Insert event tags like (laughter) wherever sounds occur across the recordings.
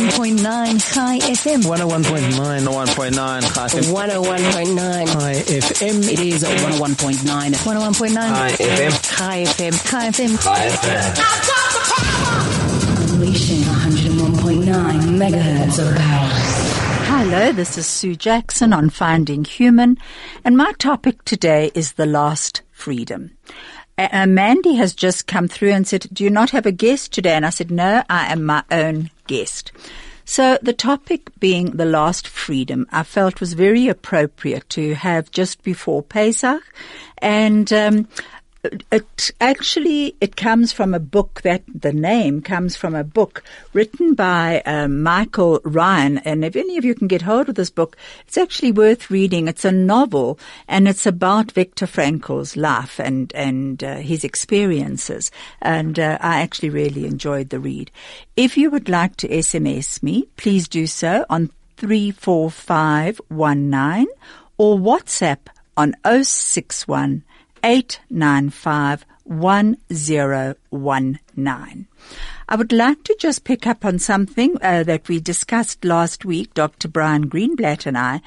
101.9 Chai FM. 101.9, 101.9, Chai FM. 101.9. Chai FM. It is 101.9. 101.9 Chai FM. Chai FM. Chai FM. Chai FM. Unleashing 101.9 megahertz of power. Hello, this is Sue Jackson on Finding Human, and my topic today is the last freedom. Uh, Mandy has just come through and said, do you not have a guest today? And I said, no, I am my own guest. So the topic being the last freedom, I felt was very appropriate to have just before Pesach. And, um, it actually it comes from a book that the name comes from a book written by um, Michael Ryan. And if any of you can get hold of this book it's actually worth reading. It's a novel and it's about Viktor Frankl's life and and uh, his experiences. And uh, I actually really enjoyed the read. If you would like to SMS me please do so on 34519 or WhatsApp on 061 895 1019. I would like to just pick up on something uh, that we discussed last week, Dr. Brian Greenblatt and I.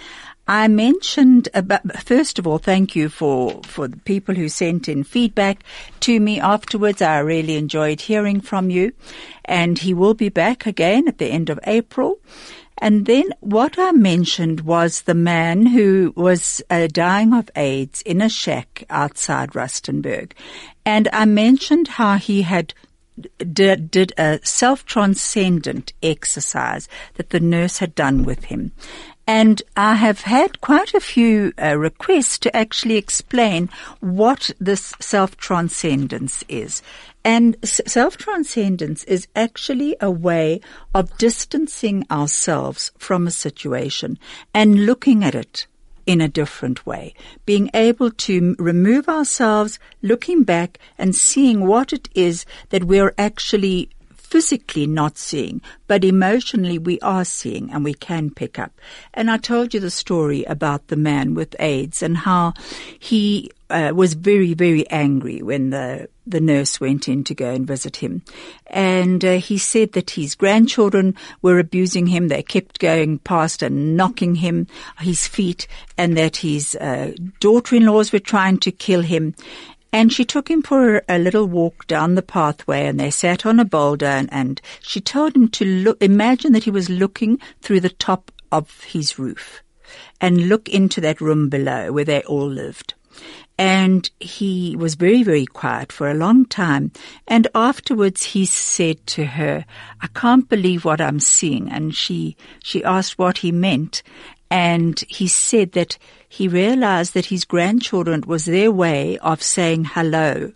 I mentioned about, first of all, thank you for, for the people who sent in feedback to me afterwards. I really enjoyed hearing from you and he will be back again at the end of April. And then what I mentioned was the man who was uh, dying of AIDS in a shack outside Rustenburg. And I mentioned how he had did, did a self-transcendent exercise that the nurse had done with him. And I have had quite a few uh, requests to actually explain what this self-transcendence is. And self-transcendence is actually a way of distancing ourselves from a situation and looking at it in a different way. Being able to remove ourselves, looking back and seeing what it is that we're actually physically not seeing, but emotionally we are seeing and we can pick up. And I told you the story about the man with AIDS and how he uh, was very, very angry when the the nurse went in to go and visit him. And uh, he said that his grandchildren were abusing him. They kept going past and knocking him, his feet, and that his uh, daughter-in-laws were trying to kill him. And she took him for a little walk down the pathway and they sat on a boulder and, and she told him to look, imagine that he was looking through the top of his roof and look into that room below where they all lived. And he was very, very quiet for a long time. And afterwards he said to her, I can't believe what I'm seeing. And she, she asked what he meant. And he said that he realized that his grandchildren was their way of saying hello,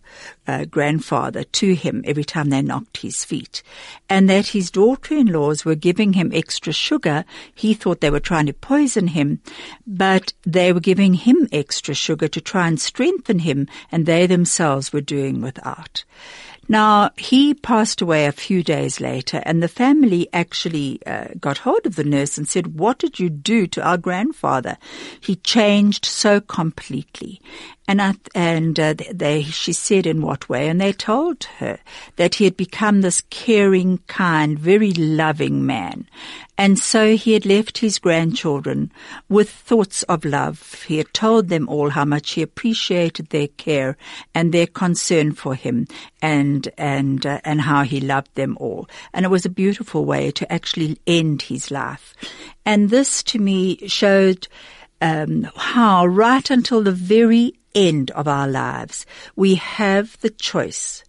uh, grandfather, to him every time they knocked his feet. And that his daughter-in-laws were giving him extra sugar. He thought they were trying to poison him, but they were giving him extra sugar to try and strengthen him, and they themselves were doing without. Now, he passed away a few days later and the family actually uh, got hold of the nurse and said, what did you do to our grandfather? He changed so completely. And I, and uh, they, she said in what way, and they told her that he had become this caring, kind, very loving man. And so he had left his grandchildren with thoughts of love. He had told them all how much he appreciated their care and their concern for him and, and, uh, and how he loved them all. And it was a beautiful way to actually end his life. And this to me showed um, how right until the very end of our lives, we have the choice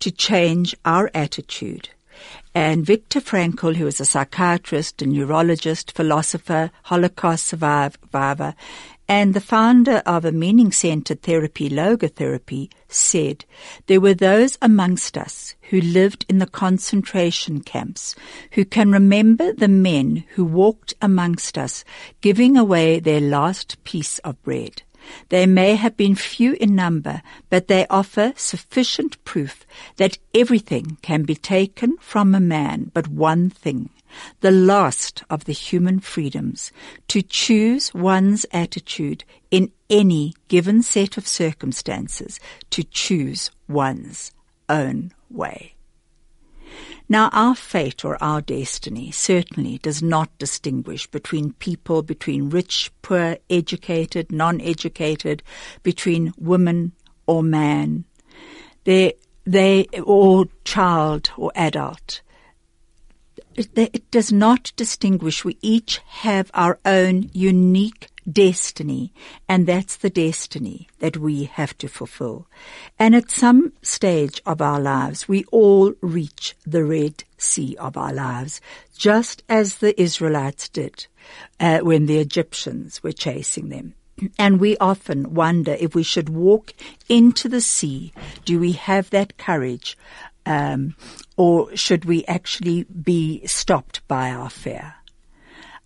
to change our attitude. And Viktor Frankl, who was a psychiatrist, a neurologist, philosopher, Holocaust survivor, and the founder of a meaning-centered therapy, logotherapy, said, there were those amongst us who lived in the concentration camps who can remember the men who walked amongst us giving away their last piece of bread. They may have been few in number, but they offer sufficient proof that everything can be taken from a man but one thing, the last of the human freedoms, to choose one's attitude in any given set of circumstances, to choose one's own way. Now, our fate or our destiny certainly does not distinguish between people, between rich, poor, educated, non-educated, between woman or man, they, they, or child or adult. It, it does not distinguish. We each have our own unique destiny, and that's the destiny that we have to fulfill. And at some stage of our lives, we all reach the Red Sea of our lives, just as the Israelites did uh, when the Egyptians were chasing them. (clears throat) And we often wonder if we should walk into the sea. Do we have that courage? Um, or should we actually be stopped by our fear?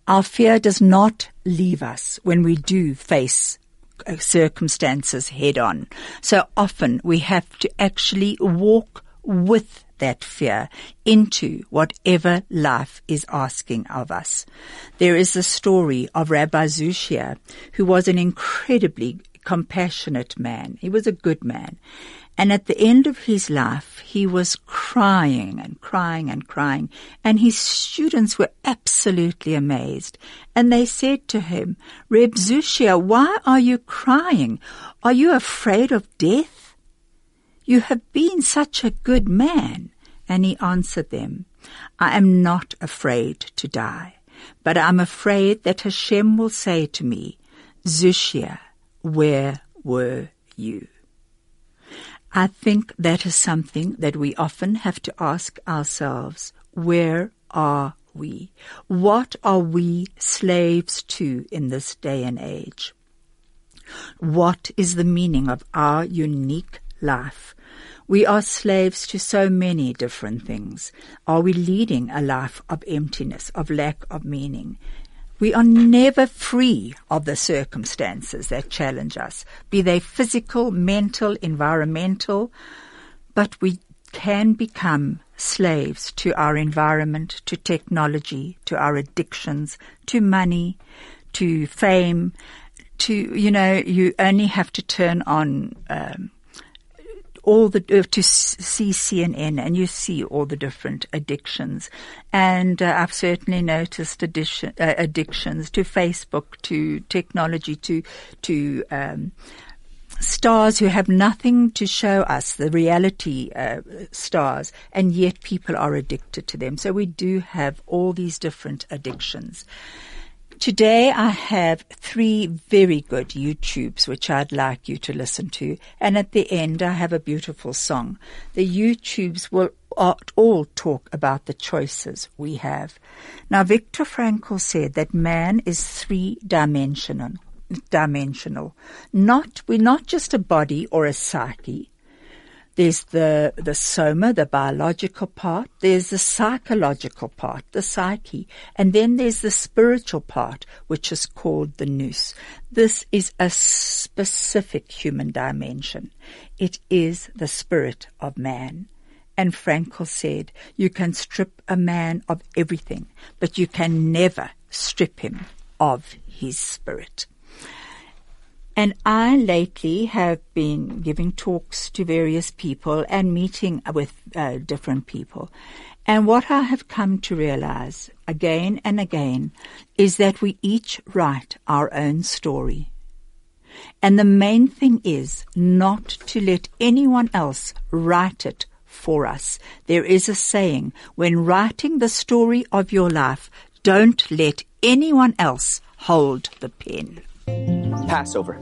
Our fear does not leave us when we do face uh, circumstances head on. So often we have to actually walk with that fear into whatever life is asking of us. There is a story of Rabbi Zushia, who was an incredibly compassionate man. He was a good man. And at the end of his life, he was crying and crying and crying. And his students were absolutely amazed. And they said to him, Reb Zushia, why are you crying? Are you afraid of death? You have been such a good man. And he answered them, I am not afraid to die, but I'm afraid that Hashem will say to me, Zushia, where were you? I think that is something that we often have to ask ourselves. Where are we? What are we slaves to in this day and age? What is the meaning of our unique life? We are slaves to so many different things. Are we leading a life of emptiness, of lack of meaning? We are never free of the circumstances that challenge us, be they physical, mental, environmental, but we can become slaves to our environment, to technology, to our addictions, to money, to fame, to, you know, you only have to turn on um, all the uh, to see CNN and you see all the different addictions. And uh, I've certainly noticed addition, uh, addictions to Facebook, to technology, to to um, stars who have nothing to show us, the reality uh, stars, and yet people are addicted to them. So we do have all these different addictions. Today I have three very good YouTubes which I'd like you to listen to. And at the end I have a beautiful song. The YouTubes will all talk about the choices we have. Now Viktor Frankl said that man is three dimensional. Dimensional. Not, we're not just a body or a psyche. There's the, the soma, the biological part. There's the psychological part, the psyche. And then there's the spiritual part, which is called the nous. This is a specific human dimension. It is the spirit of man. And Frankl said, you can strip a man of everything, but you can never strip him of his spirit. And I lately have been giving talks to various people and meeting with uh, different people. And what I have come to realize again and again is that we each write our own story. And the main thing is not to let anyone else write it for us. There is a saying, when writing the story of your life, don't let anyone else hold the pen. Passover,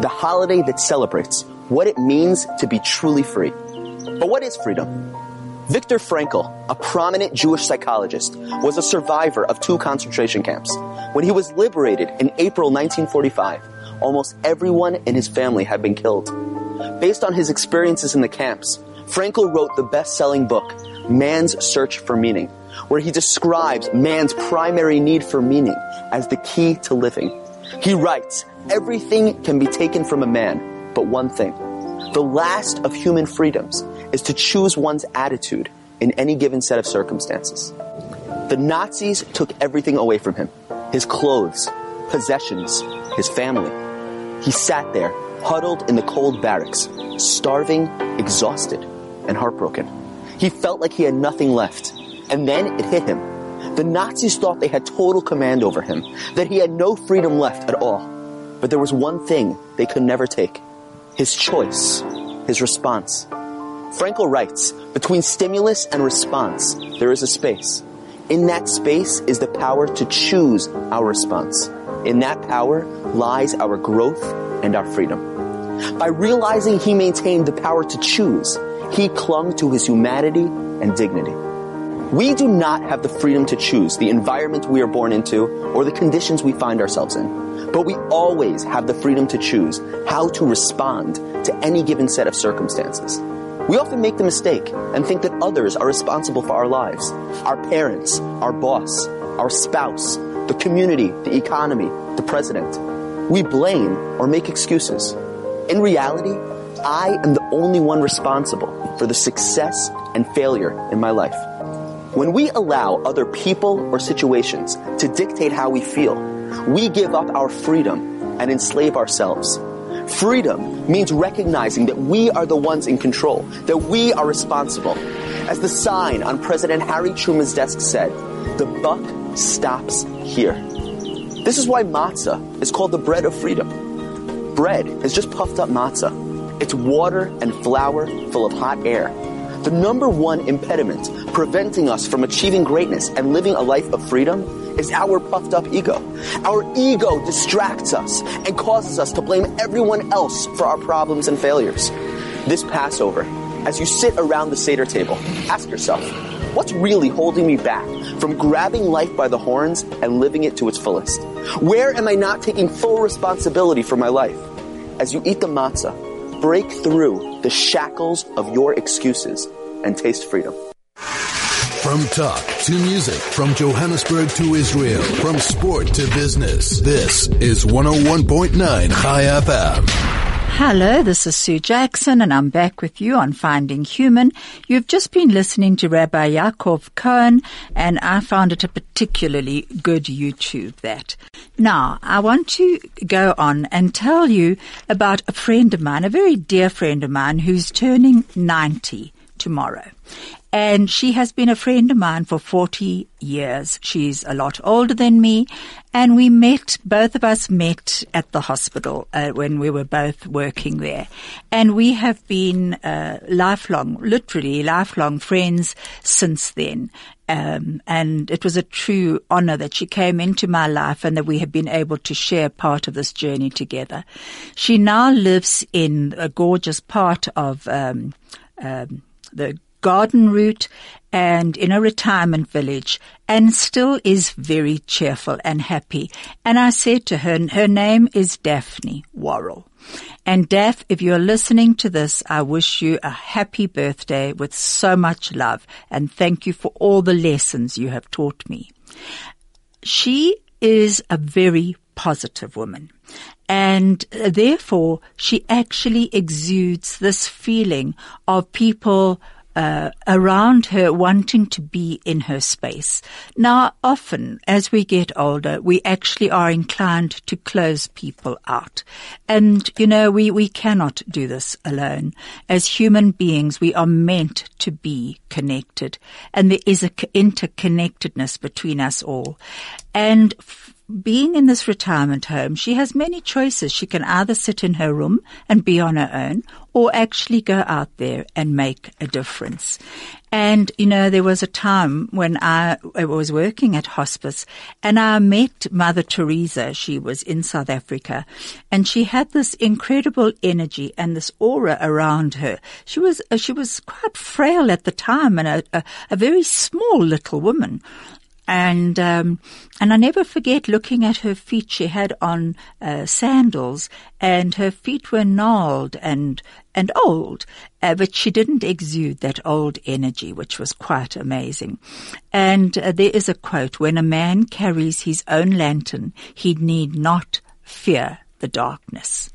the holiday that celebrates what it means to be truly free. But what is freedom? Viktor Frankl, a prominent Jewish psychologist, was a survivor of two concentration camps. When he was liberated in April 1945, almost everyone in his family had been killed. Based on his experiences in the camps, Frankl wrote the best-selling book, Man's Search for Meaning, where he describes man's primary need for meaning as the key to living. He writes, everything can be taken from a man, but one thing. The last of human freedoms is to choose one's attitude in any given set of circumstances. The Nazis took everything away from him. His clothes, possessions, his family. He sat there, huddled in the cold barracks, starving, exhausted, and heartbroken. He felt like he had nothing left. And then it hit him. The Nazis thought they had total command over him, that he had no freedom left at all. But there was one thing they could never take. His choice. His response. Frankl writes, between stimulus and response, there is a space. In that space is the power to choose our response. In that power lies our growth and our freedom. By realizing he maintained the power to choose, he clung to his humanity and dignity. We do not have the freedom to choose the environment we are born into or the conditions we find ourselves in. But we always have the freedom to choose how to respond to any given set of circumstances. We often make the mistake and think that others are responsible for our lives. Our parents, our boss, our spouse, the community, the economy, the president. We blame or make excuses. In reality, I am the only one responsible for the success and failure in my life. When we allow other people or situations to dictate how we feel, we give up our freedom and enslave ourselves. Freedom means recognizing that we are the ones in control, that we are responsible. As the sign on President Harry Truman's desk said, the buck stops here. This is why matzah is called the bread of freedom. Bread is just puffed up matzah. It's water and flour full of hot air. The number one impediment preventing us from achieving greatness and living a life of freedom is our puffed up ego. Our ego distracts us and causes us to blame everyone else for our problems and failures. This Passover, as you sit around the Seder table, ask yourself, what's really holding me back from grabbing life by the horns and living it to its fullest? Where am I not taking full responsibility for my life? As you eat the matzah, break through the shackles of your excuses and taste freedom. From talk to music, from Johannesburg to Israel, from sport to business, this is 101.9 Chai FM. Hello, this is Sue Jackson and I'm back with you on Finding Human. You've just been listening to Rabbi Yaakov Cohen and I found it a particularly good YouTube that. Now, I want to go on and tell you about a friend of mine, a very dear friend of mine who's turning 90 tomorrow. And she has been a friend of mine for 40 years. She's a lot older than me. And we met, both of us met at the hospital uh, when we were both working there. And we have been uh, lifelong, literally lifelong friends since then. Um, and it was a true honor that she came into my life and that we have been able to share part of this journey together. She now lives in a gorgeous part of um, um, the garden route and in a retirement village and still is very cheerful and happy. And I said to her, her name is Daphne Worrell. And Daph, if you're listening to this, I wish you a happy birthday with so much love and thank you for all the lessons you have taught me. She is a very positive woman. And uh, therefore, she actually exudes this feeling of people uh, around her wanting to be in her space. Now, often as we get older, we actually are inclined to close people out. And, you know, we, we cannot do this alone. As human beings, we are meant to be connected. And there is a interconnectedness between us all. And f- being in this retirement home, she has many choices. She can either sit in her room and be on her own or actually go out there and make a difference. And, you know, there was a time when I, was working at hospice and I met Mother Teresa. She was in South Africa and she had this incredible energy and this aura around her. She was, uh, she was quite frail at the time and a, a, a very small little woman and um, and I never forget looking at her feet. She had on uh, sandals, and her feet were gnarled and and old, uh, but she didn't exude that old energy, which was quite amazing. And uh, there is a quote: "When a man carries his own lantern, he need not fear the darkness."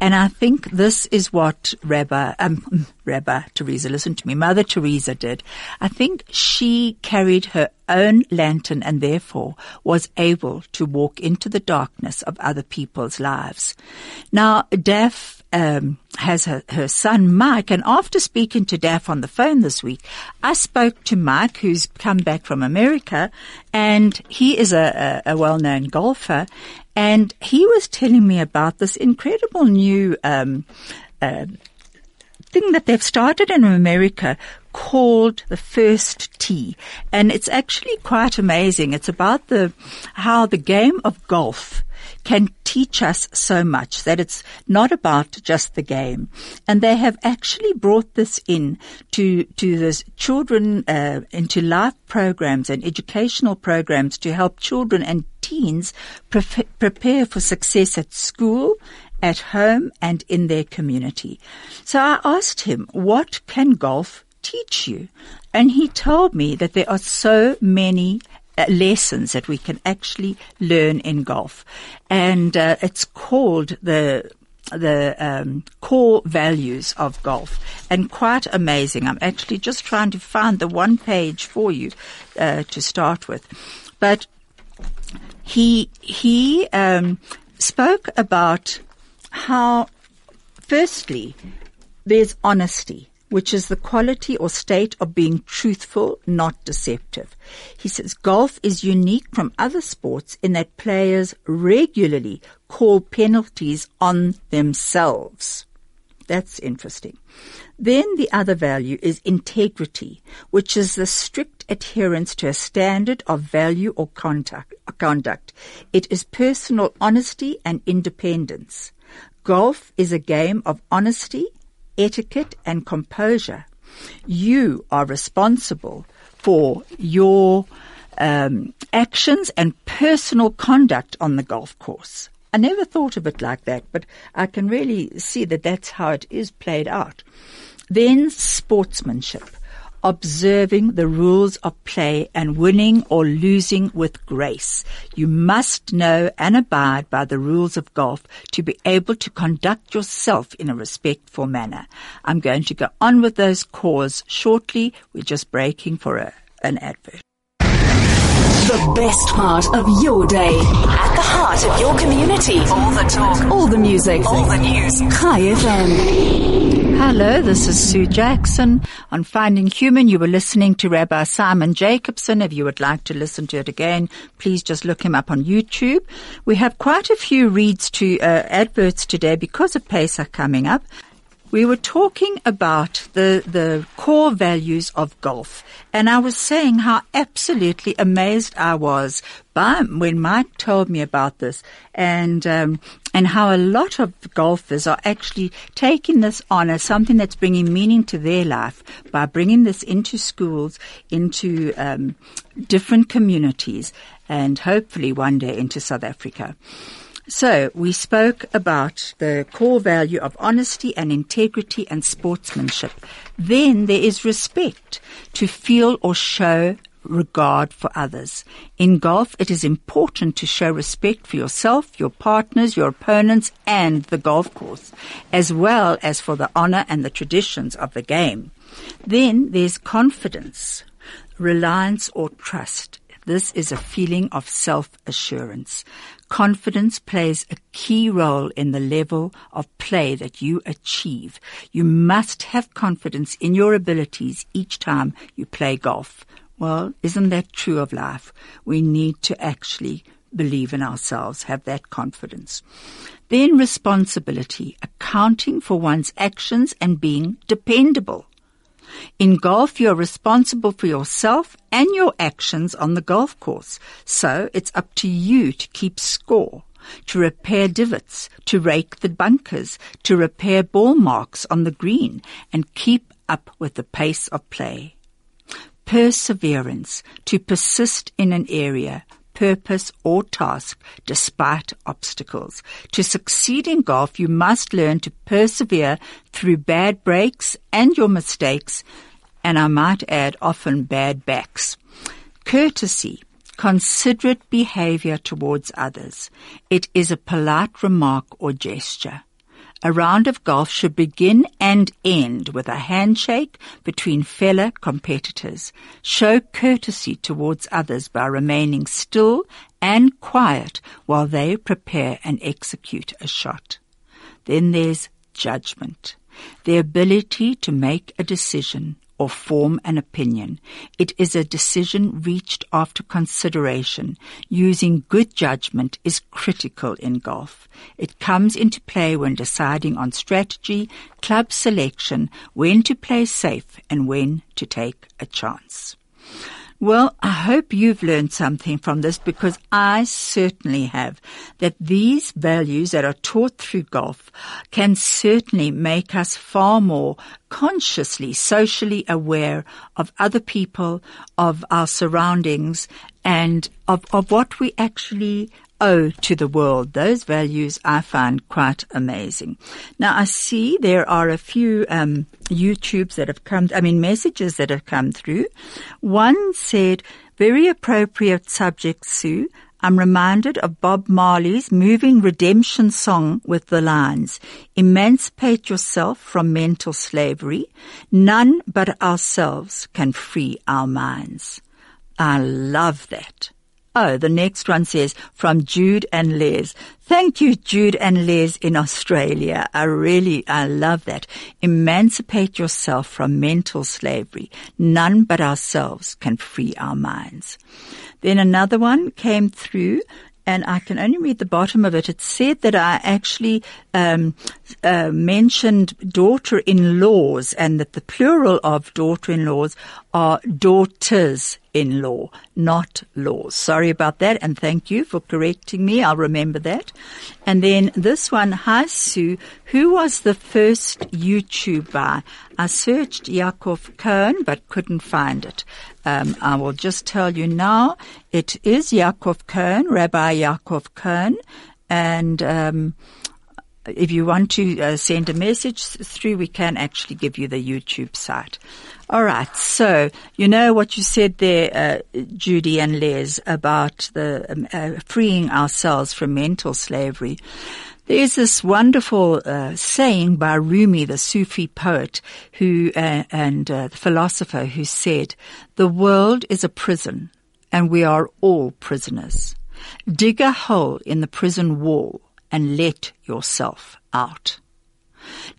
And I think this is what Rabbi, um, (laughs) Rabbi Teresa, listen to me. Mother Teresa did. I think she carried her own lantern and therefore was able to walk into the darkness of other people's lives. Now, Daph um, has her, her son Mike, and after speaking to Daph on the phone this week, I spoke to Mike, who's come back from America, and he is a, a, a well-known golfer, and he was telling me about this incredible new um, uh, thing that they've started in America called the first tee. And it's actually quite amazing. It's about the, how the game of golf can teach us so much that it's not about just the game. And they have actually brought this in to, to the children, uh, into life programs and educational programs to help children and teens pre- prepare for success at school at home and in their community. So I asked him, what can golf teach you? And he told me that there are so many uh, lessons that we can actually learn in golf. And uh, it's called the the um, core values of golf and quite amazing. I'm actually just trying to find the one page for you uh, to start with, but he he um, spoke about how, firstly, there's honesty, which is the quality or state of being truthful, not deceptive. He says golf is unique from other sports in that players regularly call penalties on themselves. That's interesting. Then the other value is integrity, which is the strict adherence to a standard of value or conduct. It is personal honesty and independence. Golf is a game of honesty, etiquette, and composure. You are responsible for your um, actions and personal conduct on the golf course. I never thought of it like that, but I can really see that that's how it is played out. Then sportsmanship observing the rules of play and winning or losing with grace. You must know and abide by the rules of golf to be able to conduct yourself in a respectful manner. I'm going to go on with those cores shortly. We're just breaking for a, an advert. The best part of your day. At the heart of your community. All the talk. All the music. All the news. Chai FM. Hello, this is Sue Jackson on Finding Human. You were listening to Rabbi Simon Jacobson. If you would like to listen to it again, please just look him up on YouTube. We have quite a few reads to uh, adverts today because of Pesach coming up. We were talking about the, the core values of golf. And I was saying how absolutely amazed I was by when Mike told me about this and, um, and how a lot of golfers are actually taking this on as something that's bringing meaning to their life by bringing this into schools, into, um, different communities and hopefully one day into South Africa. So we spoke about the core value of honesty and integrity and sportsmanship. Then there is respect to feel or show regard for others. In golf, it is important to show respect for yourself, your partners, your opponents, and the golf course, as well as for the honor and the traditions of the game. Then there's confidence, reliance or trust. This is a feeling of self-assurance. Confidence plays a key role in the level of play that you achieve. You must have confidence in your abilities each time you play golf. Well, isn't that true of life? We need to actually believe in ourselves, have that confidence. Then responsibility, accounting for one's actions and being dependable. In golf, you're responsible for yourself and your actions on the golf course. So it's up to you to keep score, to repair divots, to rake the bunkers, to repair ball marks on the green and keep up with the pace of play. Perseverance, to persist in an area, purpose or task despite obstacles. To succeed in golf, you must learn to persevere through bad breaks and your mistakes, and I might add often bad backs. Courtesy, considerate behavior towards others. It is a polite remark or gesture. A round of golf should begin and end with a handshake between fellow competitors. Show courtesy towards others by remaining still and quiet while they prepare and execute a shot. Then there's judgment. The ability to make a decision or form an opinion. It is a decision reached after consideration. Using good judgment is critical in golf. It comes into play when deciding on strategy, club selection, when to play safe and when to take a chance. Well, I hope you've learned something from this because I certainly have. That these values that are taught through golf can certainly make us far more consciously, socially aware of other people, of our surroundings, and of, of what we actually owe to the world. Those values I find quite amazing. Now I see there are a few um, YouTubes that have come, I mean messages that have come through. One said, very appropriate subject, Sue. I'm reminded of Bob Marley's moving redemption song with the lines, Emancipate yourself from mental slavery. None but ourselves can free our minds. I love that. Oh, the next one says from Jude and Les. Thank you, Jude and Les in Australia. I really, I love that. Emancipate yourself from mental slavery. None but ourselves can free our minds. Then another one came through and I can only read the bottom of it. It said that I actually um, uh, mentioned daughter-in-laws, and that the plural of daughter-in-laws are daughters-in-law, not laws. Sorry about that, and thank you for correcting me. I'll remember that. And then this one, hi Sue, who was the first YouTuber? I searched Yaakov Cohen, but couldn't find it. Um, I will just tell you now, it is Yaakov Cohen, Rabbi Yaakov Cohen, and um, if you want to uh, send a message through, we can actually give you the YouTube site. All right. So you know what you said there, uh, Judy and Les, about the um, uh, freeing ourselves from mental slavery. There's this wonderful uh, saying by Rumi, the Sufi poet, who uh, and uh, the philosopher, who said, "The world is a prison, and we are all prisoners. Dig a hole in the prison wall." And let yourself out.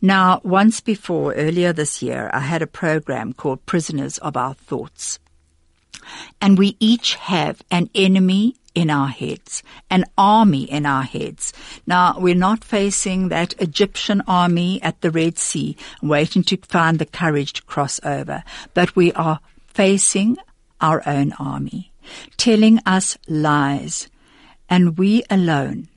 Now, once before, earlier this year, I had a program called Prisoners of Our Thoughts. And we each have an enemy in our heads, an army in our heads. Now, we're not facing that Egyptian army at the Red Sea, waiting to find the courage to cross over, but we are facing our own army, telling us lies, and we alone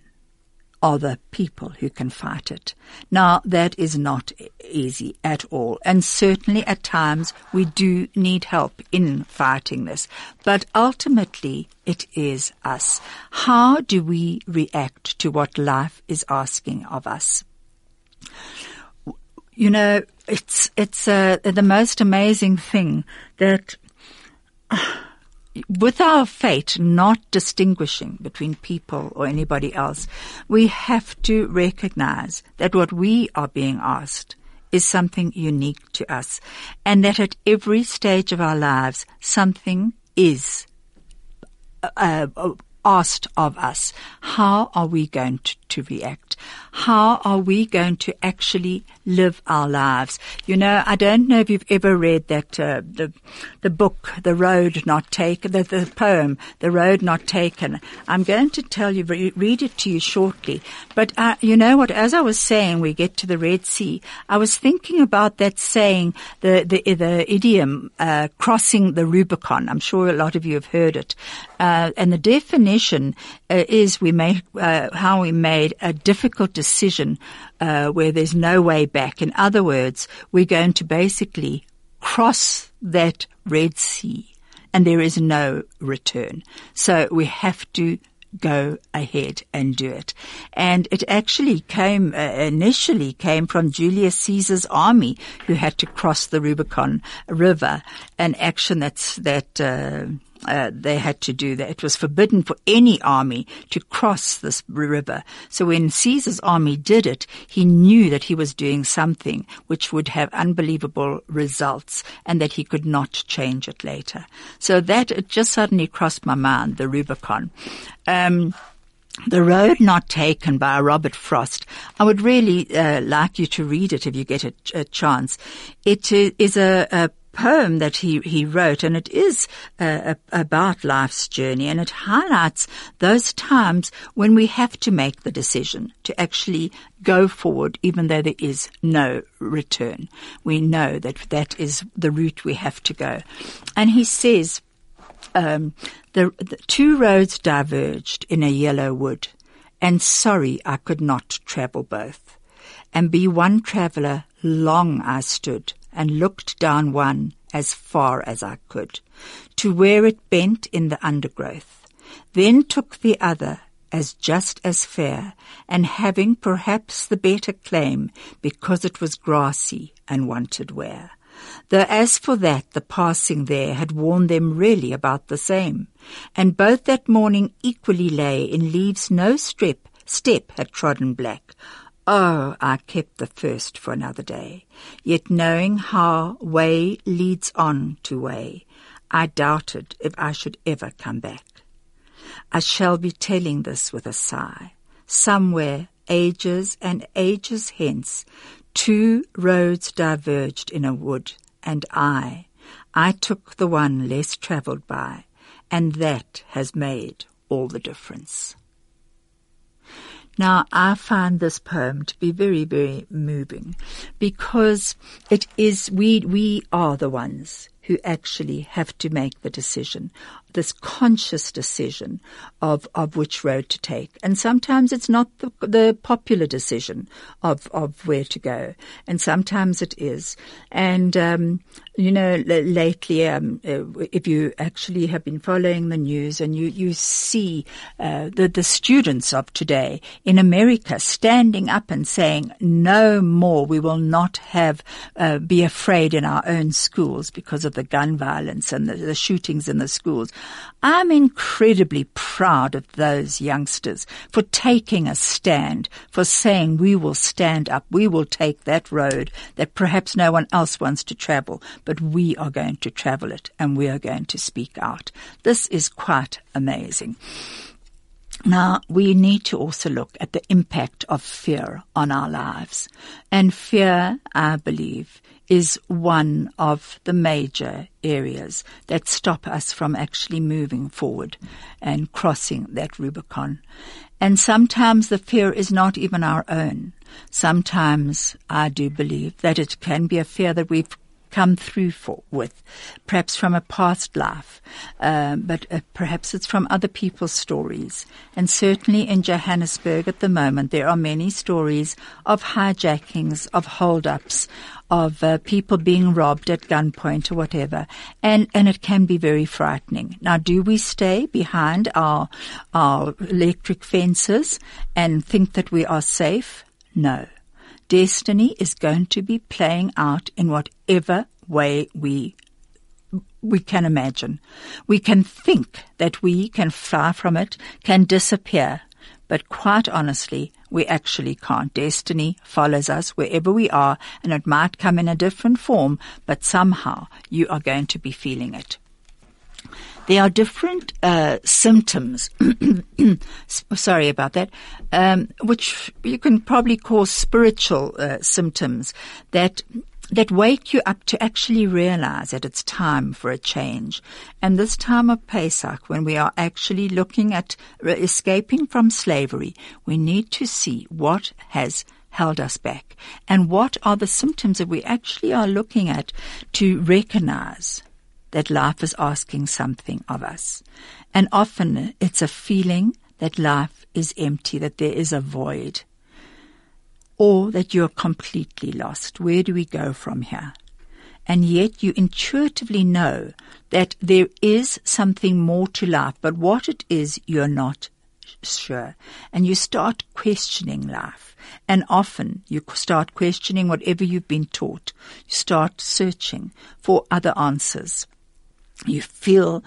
the people who can fight it. Now, that is not easy at all. And certainly at times we do need help in fighting this. But ultimately, it is us. How do we react to what life is asking of us? You know, it's, it's, uh, the most amazing thing that, uh, with our fate not distinguishing between people or anybody else, we have to recognize that what we are being asked is something unique to us and that at every stage of our lives, something is uh, uh asked of us. How are we going to, to react? How are we going to actually live our lives? You know, I don't know if you've ever read that uh, the the book, The Road Not Taken, the, the poem, The Road Not Taken. I'm going to tell you, read it to you shortly. But uh, you know what? As I was saying, we get to the Red Sea. I was thinking about that saying, the the, the idiom uh, crossing the Rubicon. I'm sure a lot of you have heard it. Uh, and the definition uh, is we made uh, how we made a difficult decision uh, where there's no way back. In other words, we're going to basically cross that Red Sea, and there is no return. So we have to go ahead and do it. And it actually came, uh, initially came from Julius Caesar's army who had to cross the Rubicon River, an action that's, that, uh, uh, they had to do that. It was forbidden for any army to cross this river. So when Caesar's army did it, he knew that he was doing something which would have unbelievable results and that he could not change it later. So that it just suddenly crossed my mind, the Rubicon. Um, the Road Not Taken by Robert Frost. I would really uh, like you to read it if you get a, a chance. It is a, a poem that he, he wrote, and it is uh, about life's journey, and it highlights those times when we have to make the decision to actually go forward, even though there is no return. We know that that is the route we have to go. And he says, um, the, the two roads diverged in a yellow wood, and sorry I could not travel both. And be one traveller long I stood, and looked down one as far as I could, to where it bent in the undergrowth. Then took the other as just as fair, and having perhaps the better claim, because it was grassy and wanted wear though as for that the passing there had worn them really about the same, and both that morning equally lay in leaves no strip, step had trodden black. Oh, I kept the first for another day, yet knowing how way leads on to way, I doubted if I should ever come back. I shall be telling this with a sigh. Somewhere, ages and ages hence, Two roads diverged in a wood, and I, I took the one less travelled by, and that has made all the difference. Now, I find this poem to be very, very moving because it is, we, we are the ones who actually have to make the decision, this conscious decision of, of which road to take. And sometimes it's not the, the popular decision of, of where to go. And sometimes it is. And, um, you know, l- lately, um, uh, if you actually have been following the news and you, you see, uh, the, the students of today in America standing up and saying, no more, we will not have, uh, be afraid in our own schools because of the gun violence and the, the shootings in the schools. I'm incredibly proud of those youngsters for taking a stand, for saying we will stand up, we will take that road that perhaps no one else wants to travel, but we are going to travel it and we are going to speak out. This is quite amazing. Now, we need to also look at the impact of fear on our lives. And fear, I believe, is one of the major areas that stop us from actually moving forward and crossing that Rubicon. And sometimes the fear is not even our own. Sometimes I do believe that it can be a fear that we've come through for, with, perhaps from a past life, uh, but uh, perhaps it's from other people's stories. And certainly in Johannesburg at the moment, there are many stories of hijackings, of hold-ups, of uh, people being robbed at gunpoint or whatever, and and it can be very frightening. Now, do we stay behind our our electric fences and think that we are safe? No destiny is going to be playing out in whatever way we we can imagine. We can think that we can fly from it, can disappear, but quite honestly, we actually can't. Destiny follows us wherever we are, and it might come in a different form, but somehow you are going to be feeling it. There are different uh, symptoms. (clears throat) sorry about that, um, which you can probably call spiritual uh, symptoms that that wake you up to actually realize that it's time for a change. And this time of Pesach, when we are actually looking at escaping from slavery, we need to see what has held us back and what are the symptoms that we actually are looking at to recognize that life is asking something of us. And often it's a feeling that life is empty, that there is a void, or that you're completely lost. Where do we go from here? And yet you intuitively know that there is something more to life, but what it is, you're not sure. And you start questioning life. And often you start questioning whatever you've been taught. You start searching for other answers you feel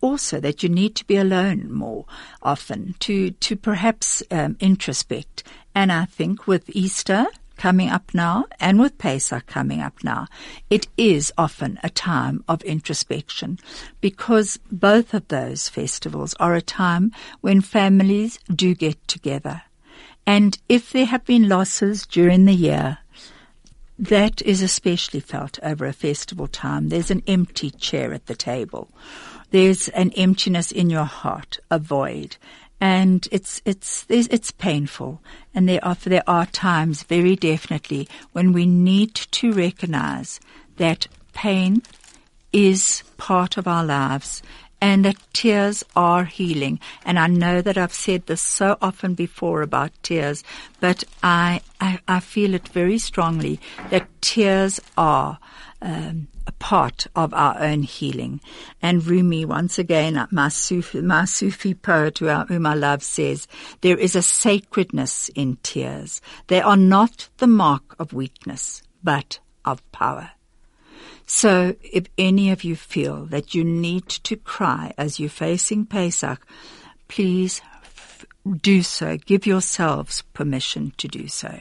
also that you need to be alone more often to, to perhaps um, introspect. And I think with Easter, coming up now and with Pesach coming up now, it is often a time of introspection because both of those festivals are a time when families do get together. And if there have been losses during the year, that is especially felt over a festival time. There's an empty chair at the table. There's an emptiness in your heart, a void and it's it's it's painful. And there are there are times, very definitely, when we need to recognize that pain is part of our lives and that tears are healing. And I know that I've said this so often before about tears, but I I, I feel it very strongly that tears are um, a part of our own healing. And Rumi, once again, my Sufi, my Sufi poet whom I love says, there is a sacredness in tears. They are not the mark of weakness, but of power. So if any of you feel that you need to cry as you're facing Pesach, please do so. Give yourselves permission to do so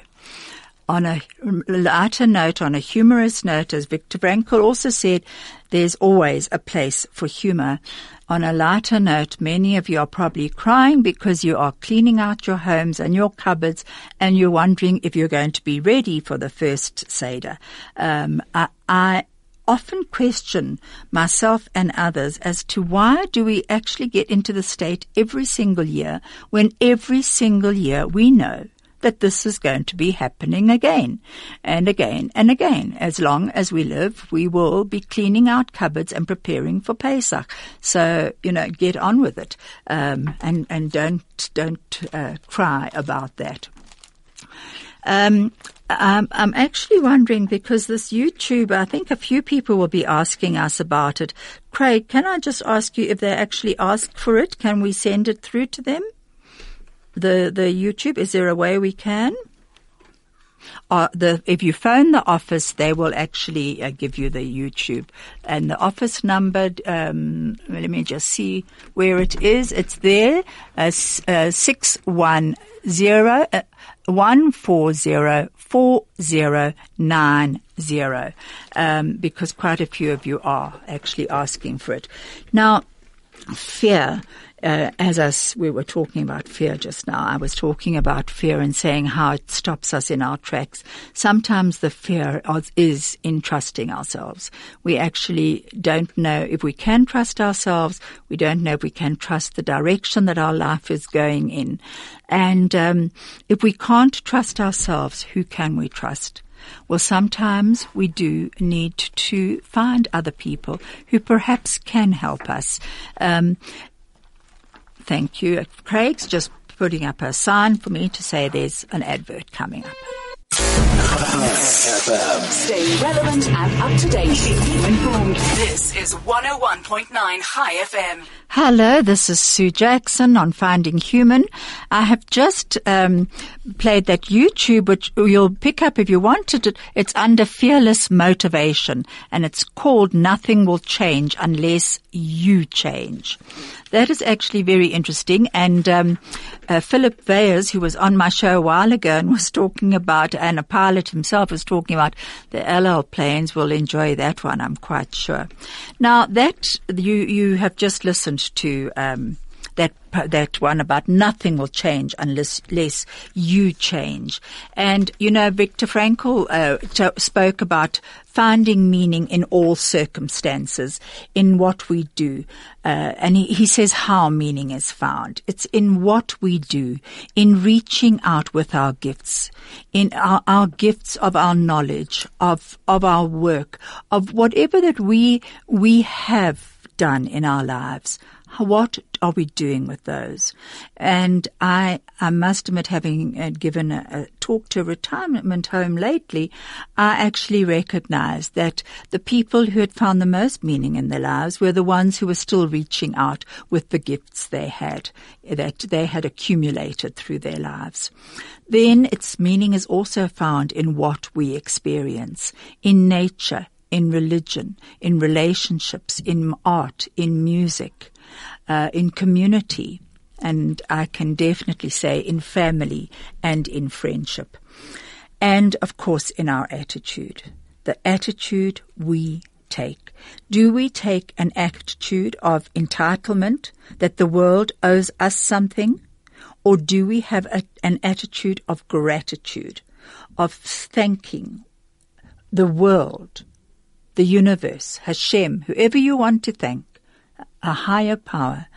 on a lighter note, on a humorous note, as Viktor Frankl also said, there's always a place for humor. On a lighter note, many of you are probably crying because you are cleaning out your homes and your cupboards and you're wondering if you're going to be ready for the first Seder. Um, I, I often question myself and others as to why do we actually get into the state every single year when every single year we know that this is going to be happening again and again and again. As long as we live, we will be cleaning out cupboards and preparing for Pesach. So, you know, get on with it. Um, and, and don't, don't, uh, cry about that. Um, I'm, I'm actually wondering because this YouTube, I think a few people will be asking us about it. Craig, can I just ask you if they actually ask for it? Can we send it through to them? the the YouTube? Is there a way we can? Uh, the, if you phone the office, they will actually uh, give you the YouTube and the office number. Um, let me just see where it is. It's there. Uh, uh six one zero one four zero four zero nine zero. Um, because quite a few of you are actually asking for it. Now, fear uh, as us, we were talking about fear just now. I was talking about fear and saying how it stops us in our tracks. Sometimes the fear is in trusting ourselves. We actually don't know if we can trust ourselves. We don't know if we can trust the direction that our life is going in. And um, if we can't trust ourselves, who can we trust? Well, sometimes we do need to find other people who perhaps can help us. Um, Thank you. Craig's just putting up a sign for me to say there's an advert coming up. Stay relevant and up to date. Keep informed. This is 101.9 Chai FM. Hello, this is Sue Jackson on Finding Human. I have just um, played that YouTube, which you'll pick up if you wanted it. It's under Fearless Motivation, and it's called Nothing Will Change Unless You Change. That is actually very interesting. And um, uh, Philip Veyers, who was on my show a while ago and was talking about, and a pilot himself was talking about the El Al planes, will enjoy that one, I'm quite sure. Now, that you, you have just listened to um, that that one about nothing will change unless, unless you change. And you know, Viktor Frankl uh, spoke about finding meaning in all circumstances, in what we do, uh, and he, he says how meaning is found. It's in what we do, in reaching out with our gifts, in our, our gifts of our knowledge, of of our work, of whatever that we we have done in our lives what are we doing with those? And I, I must admit, having uh, given a, a, talk to a retirement home lately, I actually recognized that the people who had found the most meaning in their lives were the ones who were still reaching out with the gifts they had, that they had accumulated through their lives. Then its meaning is also found in what we experience, in nature, in religion, in relationships, in art, in music. uh, in community, and I can definitely say in family and in friendship. And of course, in our attitude. The attitude we take. Do we take an attitude of entitlement that the world owes us something? Or do we have a, an attitude of gratitude, of thanking the world, the universe, Hashem, whoever you want to thank, a higher power,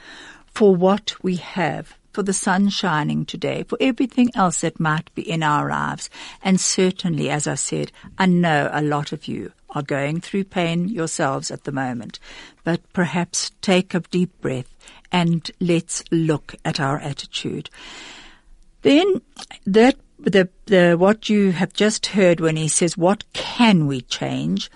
for what we have, for the sun shining today, for everything else that might be in our lives. And certainly, as I said, I know a lot of you are going through pain yourselves at the moment, but perhaps take a deep breath and let's look at our attitude. Then that the, the, what you have just heard when he says, what can we change?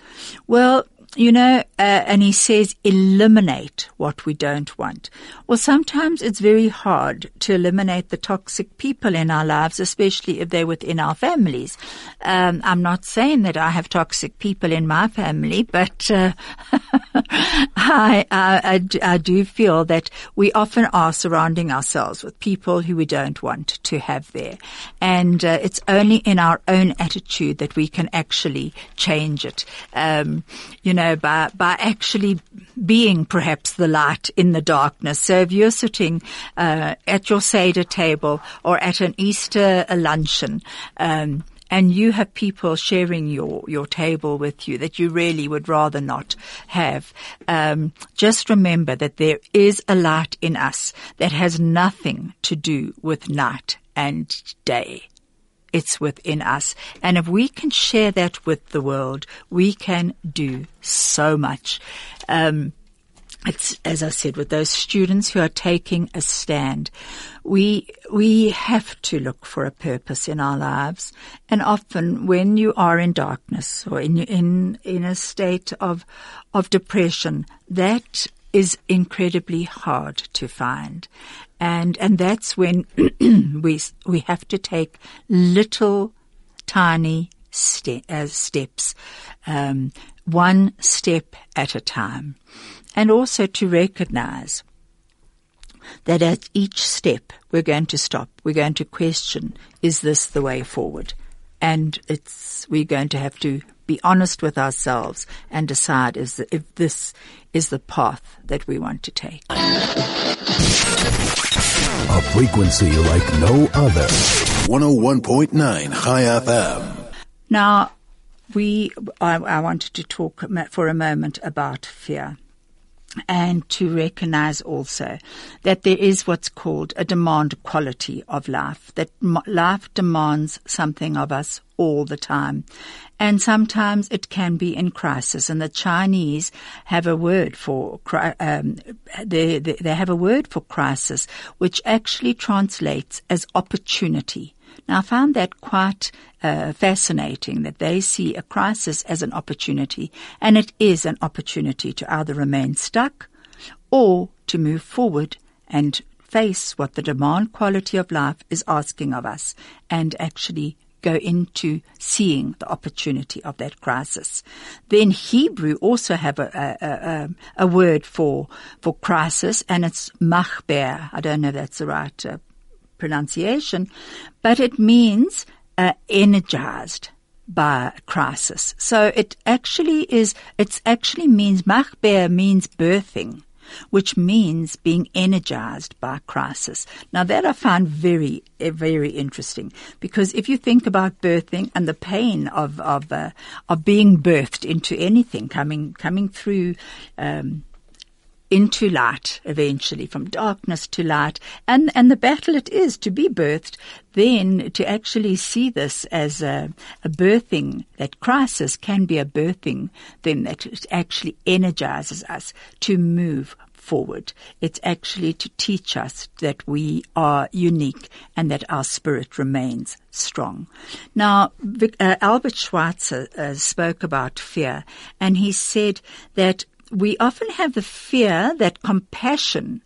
Well, you know, uh, and he says eliminate what we don't want. Well, sometimes it's very hard to eliminate the toxic people in our lives, especially if they're within our families. Um, I'm not saying that I have toxic people in my family, but uh, (laughs) (laughs) I, I, I, do feel that we often are surrounding ourselves with people who we don't want to have there. And uh, it's only in our own attitude that we can actually change it. Um, you know, by, by actually being perhaps the light in the darkness. So if you're sitting uh, at your Seder table or at an Easter luncheon, um, and you have people sharing your, your table with you that you really would rather not have, um, just remember that there is a light in us that has nothing to do with night and day. It's within us. And if we can share that with the world, we can do so much. Um, it's, as I said, with those students who are taking a stand, we, we have to look for a purpose in our lives. And often when you are in darkness or in, in, in a state of, of depression, that is incredibly hard to find. And, and that's when (clears throat) we, we have to take little tiny ste- uh, steps, um, one step at a time and also to recognize that at each step we're going to stop. We're going to question, is this the way forward? And it's, we're going to have to be honest with ourselves and decide is the, if this is the path that we want to take. A frequency like no other. 101.9 Chai FM. Now, we, I, I wanted to talk for a moment about fear and to recognize also that there is what's called a demand quality of life, that life demands something of us all the time. And sometimes it can be in crisis. And the Chinese have a word for, um, they, they have a word for crisis, which actually translates as opportunity. Now, I found that quite uh, fascinating that they see a crisis as an opportunity, and it is an opportunity to either remain stuck or to move forward and face what the demand quality of life is asking of us and actually go into seeing the opportunity of that crisis. Then Hebrew also have a, a, a, a word for, for crisis and it's machber. I don't know if that's the right uh, pronunciation, but it means uh, energized by crisis. So it actually is, it actually means, machber means birthing, which means being energized by crisis. Now that I find very, eh, very interesting because if you think about birthing and the pain of, of, uh, of being birthed into anything coming, coming through, um, into light eventually, from darkness to light, and, and the battle it is to be birthed, then to actually see this as a, a birthing, that crisis can be a birthing, then that it actually energizes us to move forward. It's actually to teach us that we are unique and that our spirit remains strong. Now, uh, Albert Schweitzer uh, spoke about fear and he said that we often have the fear that compassion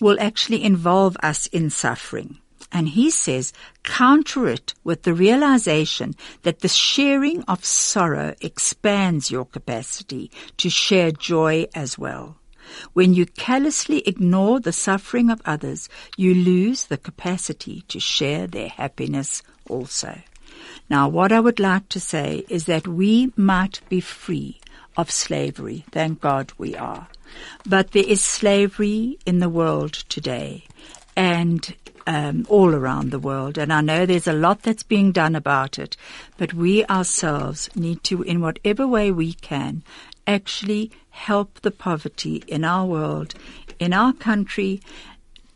will actually involve us in suffering. And he says, counter it with the realization that the sharing of sorrow expands your capacity to share joy as well. When you callously ignore the suffering of others, you lose the capacity to share their happiness also. Now, what I would like to say is that we might be free of slavery. Thank God we are. But there is slavery in the world today and um, all around the world. And I know there's a lot that's being done about it, but we ourselves need to, in whatever way we can, actually help the poverty in our world, in our country,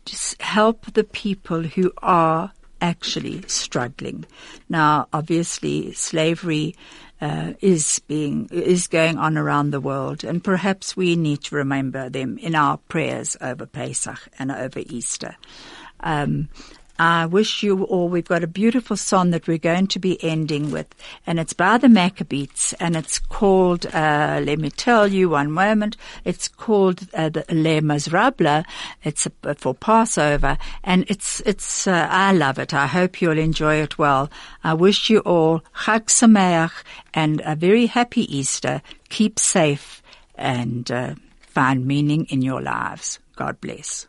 just help the people who are actually struggling. Now, obviously, slavery uh, is being is going on around the world, and perhaps we need to remember them in our prayers over Pesach and over Easter. Um, I wish you all, we've got a beautiful song that we're going to be ending with, and it's by the Maccabees, and it's called, uh, let me tell you one moment, it's called uh, the Le Mazrabla, it's for Passover, and it's, it's, uh, I love it. I hope you'll enjoy it well. I wish you all Chag Sameach and a very happy Easter. Keep safe and uh, find meaning in your lives. God bless.